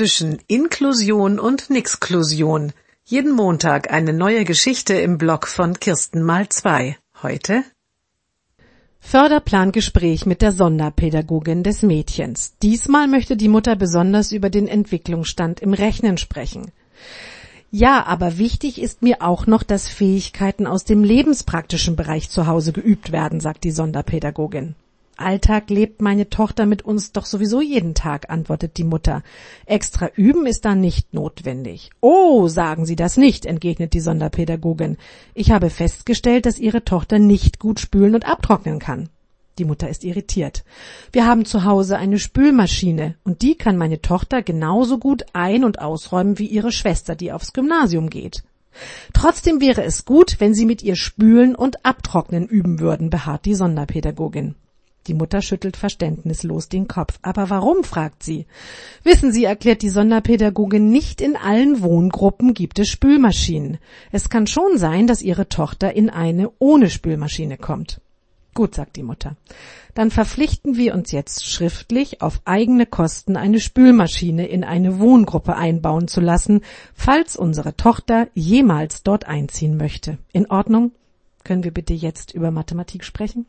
zwischen Inklusion und Nixklusion. Jeden Montag eine neue Geschichte im Blog von Kirsten mal zwei. Heute Förderplangespräch mit der Sonderpädagogin des Mädchens. Diesmal möchte die Mutter besonders über den Entwicklungsstand im Rechnen sprechen. Ja, aber wichtig ist mir auch noch, dass Fähigkeiten aus dem lebenspraktischen Bereich zu Hause geübt werden, sagt die Sonderpädagogin. Alltag lebt meine Tochter mit uns doch sowieso jeden Tag, antwortet die Mutter. Extra üben ist da nicht notwendig. Oh, sagen Sie das nicht, entgegnet die Sonderpädagogin. Ich habe festgestellt, dass Ihre Tochter nicht gut spülen und abtrocknen kann. Die Mutter ist irritiert. Wir haben zu Hause eine Spülmaschine und die kann meine Tochter genauso gut ein- und ausräumen wie ihre Schwester, die aufs Gymnasium geht. Trotzdem wäre es gut, wenn Sie mit ihr spülen und abtrocknen üben würden, beharrt die Sonderpädagogin. Die Mutter schüttelt verständnislos den Kopf. Aber warum? fragt sie. Wissen Sie, erklärt die Sonderpädagogin, nicht in allen Wohngruppen gibt es Spülmaschinen. Es kann schon sein, dass Ihre Tochter in eine ohne Spülmaschine kommt. Gut, sagt die Mutter. Dann verpflichten wir uns jetzt schriftlich, auf eigene Kosten eine Spülmaschine in eine Wohngruppe einbauen zu lassen, falls unsere Tochter jemals dort einziehen möchte. In Ordnung? Können wir bitte jetzt über Mathematik sprechen?